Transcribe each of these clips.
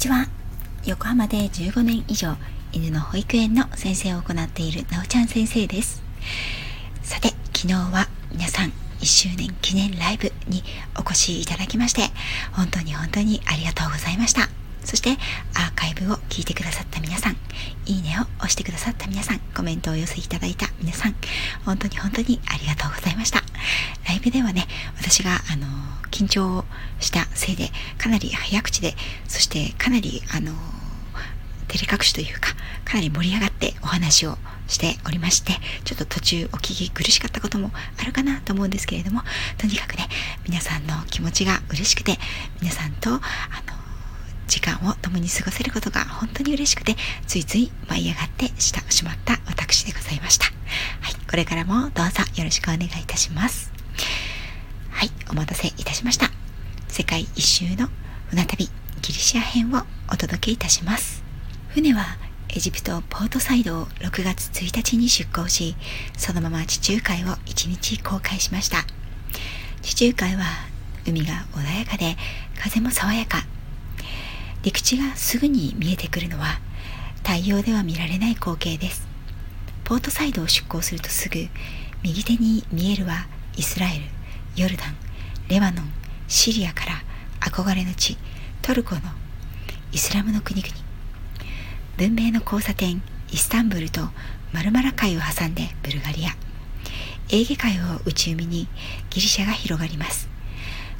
ちは。横浜で15年以上犬の保育園の先生を行っているなおちゃん先生です。さて昨日は皆さん1周年記念ライブにお越しいただきまして本当に本当にありがとうございました。そしてアーカイブを聞いてくださった皆さんいいねを押してくださった皆さんコメントを寄せいただいた皆さん本当に本当にありがとうございました。ライブではね私があの緊張したせいでかなり早口でそしてかなりあの照れ隠しというかかなり盛り上がってお話をしておりましてちょっと途中お聞き苦しかったこともあるかなと思うんですけれどもとにかくね皆さんの気持ちが嬉しくて皆さんとあの時間を共に過ごせることが本当に嬉しくてついつい舞い上がってしたしまった私でございました。はいこれからもどうぞよろしくお願いいたします。お待たせいたしました。世界一周の船旅ギリシア編をお届けいたします。船はエジプトポートサイドを6月1日に出港しそのまま地中海を1日航海しました。地中海は海が穏やかで風も爽やか。陸地がすぐに見えてくるのは太陽では見られない光景です。ポートサイドを出港するとすぐ右手に見えるはイスラエルヨルダンレバノンシリアから憧れの地トルコのイスラムの国々。文明の交差点イスタンブルとマルマラ海を挟んでブルガリア。エーゲ海を内海にギリシャが広がります。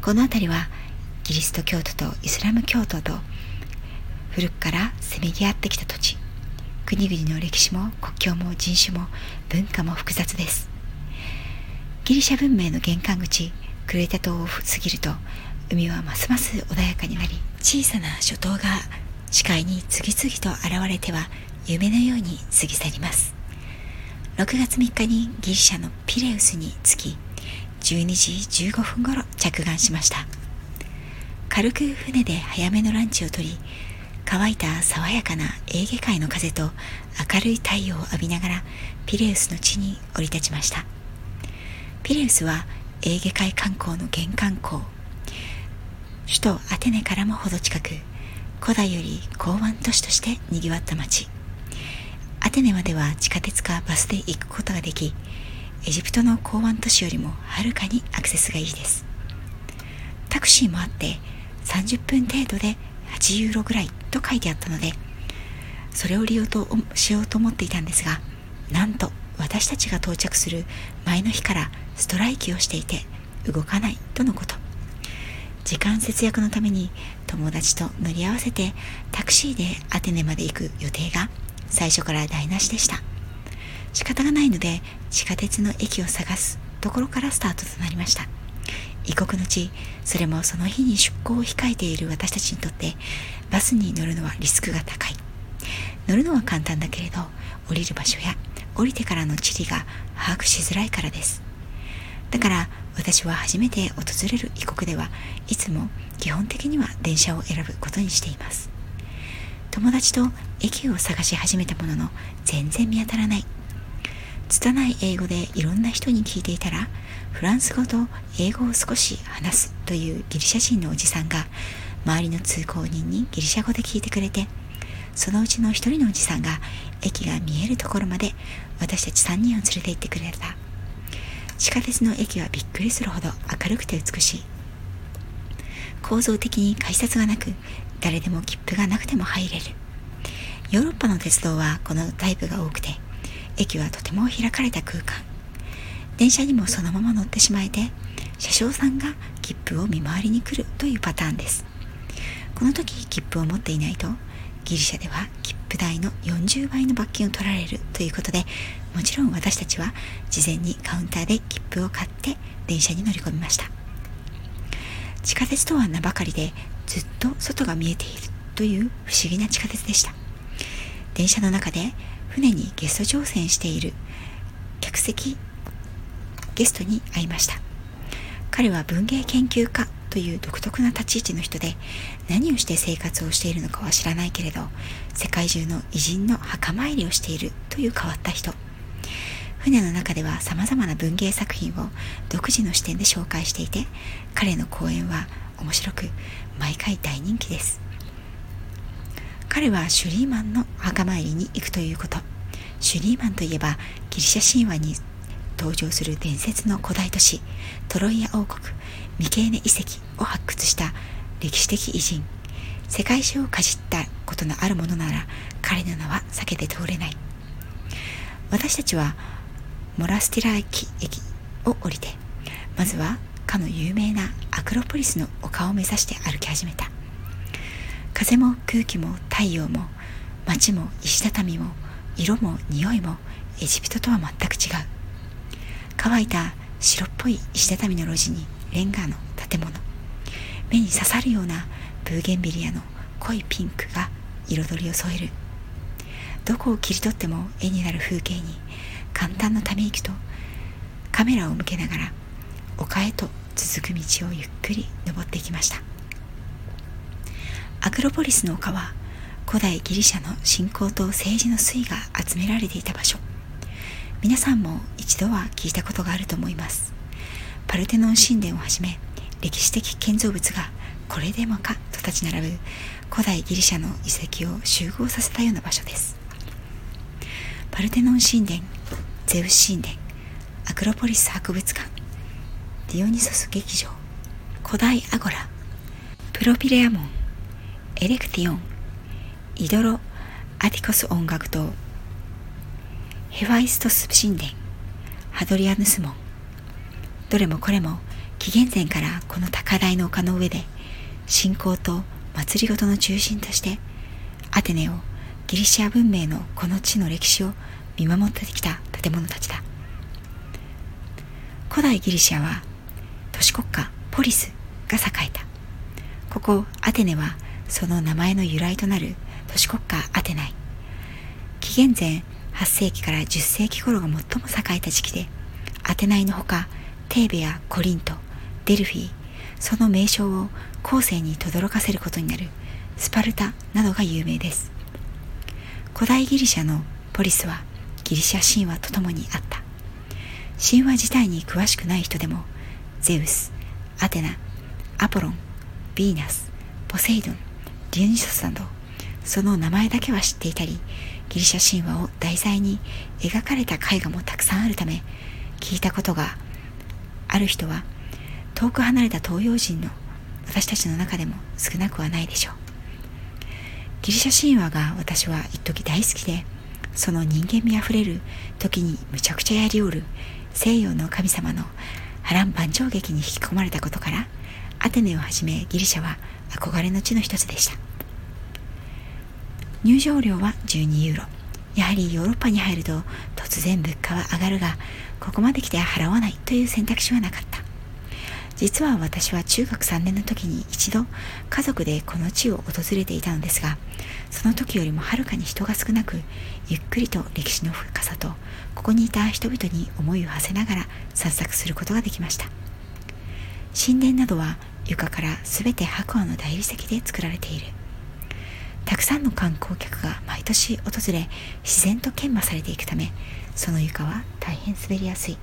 この辺りはキリスト教徒とイスラム教徒と古くからせめぎ合ってきた土地。国々の歴史も国境も人種も文化も複雑です。ギリシャ文明の玄関口クレタ島を過ぎると海はますます穏やかになり小さな諸島が視界に次々と現れては夢のように過ぎ去ります。6月3日にギリシャのピレウスに着き12時15分頃着岸しました。軽く船で早めのランチをとり乾いた爽やかなエーゲ海の風と明るい太陽を浴びながらピレウスの地に降り立ちました。ピレウスはエーゲ海観光の玄関港首都アテネからもほど近く古代より港湾都市として賑わった町。アテネまでは地下鉄かバスで行くことができエジプトの港湾都市よりもはるかにアクセスがいいです。タクシーもあって30分程度で8ユーロぐらいと書いてあったのでそれを利用としようと思っていたんですがなんと私たちが到着する前の日からストライキをしていて動かないとのこと。時間節約のために友達と乗り合わせてタクシーでアテネまで行く予定が最初から台無しでした。仕方がないので地下鉄の駅を探すところからスタートとなりました。異国の地それもその日に出港を控えている私たちにとってバスに乗るのはリスクが高い。乗るのは簡単だけれど降りる場所や降りてからの地理が把握しづらいからです。だから私は初めて訪れる異国ではいつも基本的には電車を選ぶことにしています。友達と駅を探し始めたものの全然見当たらない。拙い英語でいろんな人に聞いていたらフランス語と英語を少し話すというギリシャ人のおじさんが周りの通行人にギリシャ語で聞いてくれてそのうちの一人のおじさんが駅が見えるところまで私たち3人を連れて行ってくれた。地下鉄の駅はびっくりするほど明るくて美しい。構造的に改札がなく誰でも切符がなくても入れる。ヨーロッパの鉄道はこのタイプが多くて駅はとても開かれた空間。電車にもそのまま乗ってしまえて車掌さんが切符を見回りに来るというパターンです。この時切符を持っていないとギリシャでは切符代の40倍の罰金を取られるということでもちろん私たちは事前にカウンターで切符を買って電車に乗り込みました。地下鉄とは名ばかりでずっと外が見えているという不思議な地下鉄でした。電車の中で船にゲスト乗船している客席ゲストに会いました。彼は文芸研究家という独特な立ち位置の人で何をして生活をしているのかは知らないけれど世界中の偉人の墓参りをしているという変わった人。船の中では様々な文芸作品を独自の視点で紹介していて彼の講演は面白く毎回大人気です。彼はシュリーマンの墓参りに行くということ。シュリーマンといえばギリシャ神話に登場する伝説の古代都市トロイア王国。ミケーネ遺跡を発掘した歴史的偉人世界史をかじったことのあるものなら彼の名は避けて通れない。私たちはモラスティラ駅駅を降りてまずはかの有名なアクロポリスの丘を目指して歩き始めた。風も空気も太陽も街も石畳も色も匂いもエジプトとは全く違う。乾いた白っぽい石畳の路地にレンガの建物。目に刺さるようなブーゲンビリアの濃いピンクが彩りを添える。どこを切り取っても絵になる風景に簡単のため息とカメラを向けながら丘へと続く道をゆっくり登っていきました。アクロポリスの丘は古代ギリシャの信仰と政治の粋が集められていた場所。皆さんも一度は聞いたことがあると思います。パルテノン神殿をはじめ歴史的建造物がこれでもかと立ち並ぶ古代ギリシャの遺跡を集合させたような場所です。パルテノン神殿ゼウス神殿アクロポリス博物館ディオニソス劇場古代アゴラプロピレアモンエレクティオンイロドアティコス音楽堂ヘファイストス神殿ハドリアヌス門どれもこれも紀元前からこの高台の丘の上で信仰と祭りごとの中心としてアテネをギリシア文明のこの地の歴史を見守ってきた建物たちだ。古代ギリシアは都市国家ポリスが栄えた。ここアテネはその名前の由来となる都市国家アテナイ。紀元前8世紀から10世紀頃が最も栄えた時期でアテナイのほかテーベやコリントデルフィその名称を後世に轟かせることになるスパルタなどが有名です。古代ギリシャのポリスはギリシャ神話とともにあった。神話自体に詳しくない人でもゼウスアテナアポロンヴィーナスポセイドンディオニソスなどその名前だけは知っていたりギリシャ神話を題材に描かれた絵画もたくさんあるため聞いたことがある人は遠く離れた東洋人の私たちの中でも少なくはないでしょう。ギリシャ神話が私は一時大好きでその人間味あふれる時にむちゃくちゃやりおる西洋の神様の波乱万丈劇に引き込まれたことからアテネをはじめギリシャは憧れの地の一つでした。入場料は12ユーロ。やはりヨーロッパに入ると突然物価は上がるがここまで来て払わないという選択肢はなかった。実は私は中学3年の時に一度家族でこの地を訪れていたのですがその時よりもはるかに人が少なくゆっくりと歴史の深さとここにいた人々に思いを馳せながら散策することができました。神殿などは床から全て白亜の大理石で作られている。たくさんの観光客が毎年訪れ自然と研磨されていくためその床は大変滑りやすい。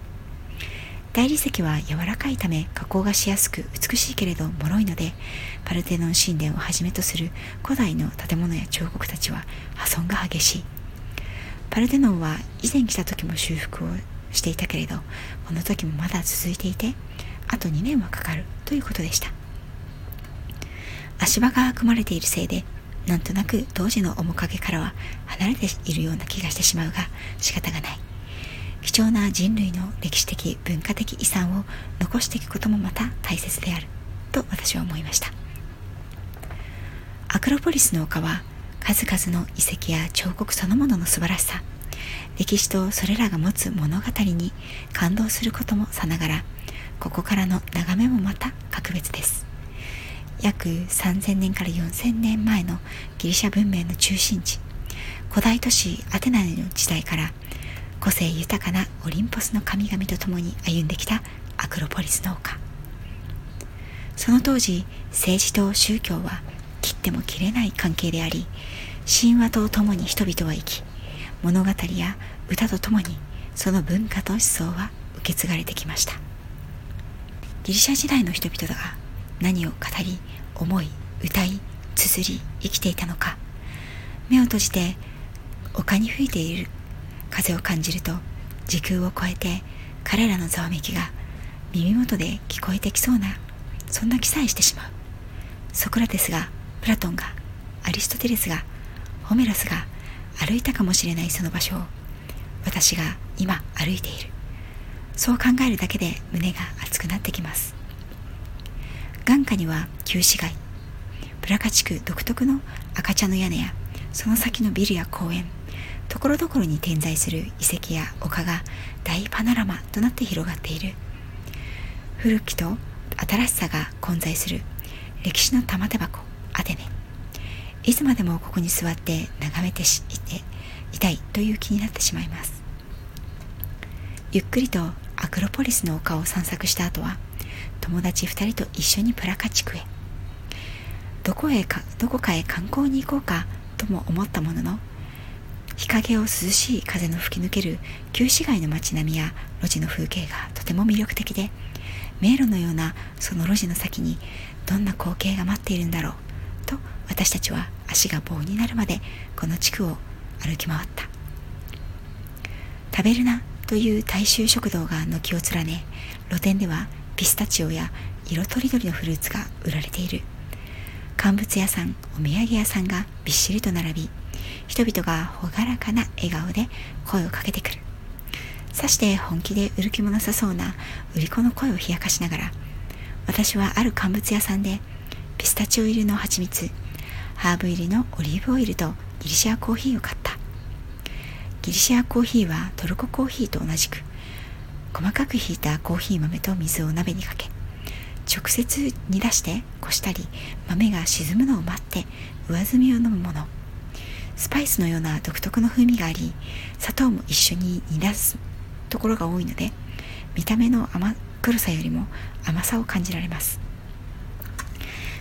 大理石は柔らかいため加工がしやすく美しいけれど脆いのでパルテノン神殿をはじめとする古代の建物や彫刻たちは破損が激しい。パルテノンは以前来た時も修復をしていたけれどこの時もまだ続いていてあと2年はかかるということでした。足場が組まれているせいでなんとなく当時の面影からは離れているような気がしてしまうが仕方がない。貴重な人類の歴史的文化的遺産を残していくこともまた大切であると私は思いました。アクロポリスの丘は数々の遺跡や彫刻そのものの素晴らしさ歴史とそれらが持つ物語に感動することもさながらここからの眺めもまた格別です。約3000年から4000年前のギリシャ文明の中心地古代都市アテナの時代から個性豊かなオリンポスの神々と共に歩んできたアクロポリスの丘その当時政治と宗教は切っても切れない関係であり神話と共に人々は生き物語や歌と共にその文化と思想は受け継がれてきました。ギリシャ時代の人々が何を語り思い歌い綴り生きていたのか。目を閉じて丘に吹いている風を感じると時空を超えて彼らのざわめきが耳元で聞こえてきそうなそんな気さえしてしまう。ソクラテスがプラトンがアリストテレスがホメロスが歩いたかもしれないその場所を私が今歩いている。そう考えるだけで胸が熱くなってきます。眼下には旧市街プラカ地区独特の赤茶の屋根やその先のビルや公園ところどころに点在する遺跡や丘が大パノラマとなって広がっている。古きと新しさが混在する歴史の玉手箱アテネ。いつまでもここに座って眺めていていたいという気になってしまいます。ゆっくりとアクロポリスの丘を散策した後は友達2人と一緒にプラカ地区へ。どこへかどこかへ観光に行こうかとも思ったものの日陰を涼しい風の吹き抜ける旧市街の街並みや路地の風景がとても魅力的で迷路のようなその路地の先にどんな光景が待っているんだろうと私たちは足が棒になるまでこの地区を歩き回った。食べるなという大衆食堂が軒を連ね露店ではピスタチオや色とりどりのフルーツが売られている。乾物屋さんお土産屋さんがびっしりと並び人々が朗らかな笑顔で声をかけてくる。さして本気で売る気もなさそうな売り子の声を冷やかしながら私はある乾物屋さんでピスタチオ入りの蜂蜜ハーブ入りのオリーブオイルとギリシアコーヒーを買った。ギリシアコーヒーはトルココーヒーと同じく細かくひいたコーヒー豆と水を鍋にかけ直接煮出してこしたり豆が沈むのを待って上澄みを飲むもの。スパイスのような独特の風味があり砂糖も一緒に煮出すところが多いので見た目の甘黒さよりも甘さを感じられます。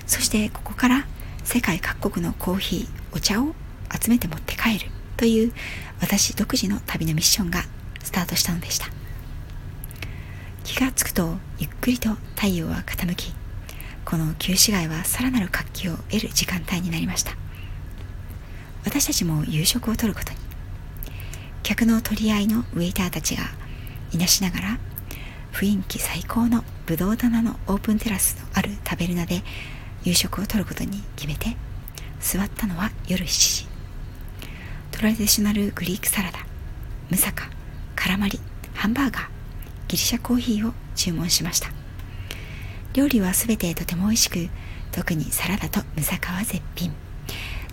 そしてここから世界各国のコーヒーお茶を集めて持って帰るという私独自の旅のミッションがスタートしたのでした。気がつくとゆっくりと太陽は傾きこの旧市街はさらなる活気を得る時間帯になりました。私たちも夕食をとることに客の取り合いのウェイターたちがいなしながら雰囲気最高のブドウ棚のオープンテラスのあるタベルナで夕食をとることに決めて座ったのは夜7時。トラディショナルグリークサラダムサカカラマリハンバーガーギリシャコーヒーを注文しました。料理は全てとても美味しく特にサラダとムサカは絶品。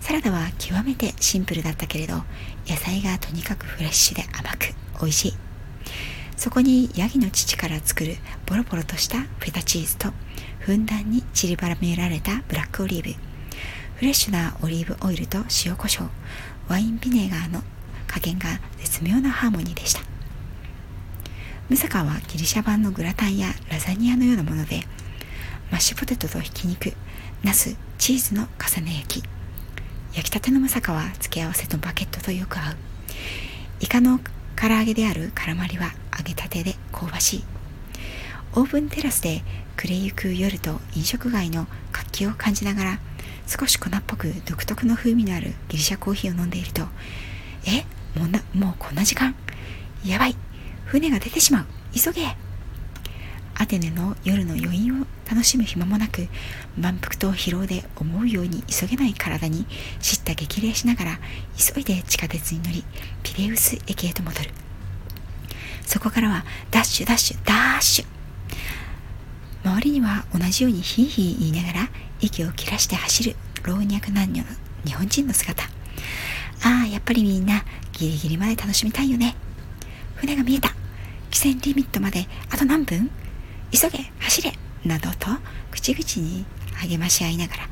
サラダは極めてシンプルだったけれど野菜がとにかくフレッシュで甘く美味しい。そこにヤギの乳から作るボロボロとしたフェタチーズとふんだんに散りばめられたブラックオリーブ。フレッシュなオリーブオイルと塩コショウ。ワインビネガーの加減が絶妙なハーモニーでした。ムサカはギリシャ版のグラタンやラザニアのようなものでマッシュポテトとひき肉ナスチーズの重ね焼き。焼きたてのムサカは付け合わせとバケットとよく合う。イカの唐揚げであるカラマリは揚げたてで香ばしい。オーブンテラスで暮れゆく夜と飲食街の活気を感じながら少し粉っぽく独特の風味のあるギリシャコーヒーを飲んでいるとえ？もうなもうこんな時間？やばい！船が出てしまう。急げ。アテネの夜の余韻を楽しむ暇もなく満腹と疲労で思うように急げない体に叱咤激励しながら急いで地下鉄に乗りピレウス駅へと戻る。そこからはダッシュダッシュダッシュ。周りには同じようにヒーヒー言いながら息を切らして走る老若男女の日本人の姿。ああやっぱりみんなギリギリまで楽しみたいよね。船が見えた。汽船リミットまであと何分？急げ走れなどと口々に励まし合いながら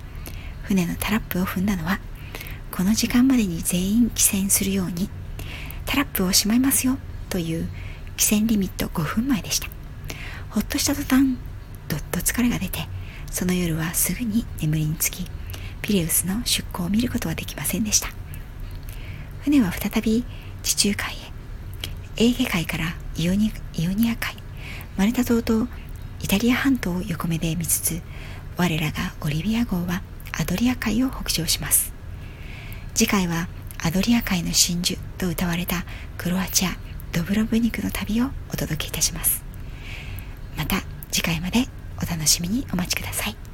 船のタラップを踏んだのはこの時間までに全員帰船するようにタラップをしまいますよという汽船リミット5分前でした。ほっとした途端どっと疲れが出てその夜はすぐに眠りにつきピレウスの出港を見ることはできませんでした。船は再び地中海へエーゲ海からイオニイオニア海マルタ島とイタリア半島を横目で見つつ我らがオリビア号はアドリア海を北上します。次回はアドリア海の真珠と歌われたクロアチアドブロブニクの旅をお届けいたします。また次回までお楽しみにお待ちください。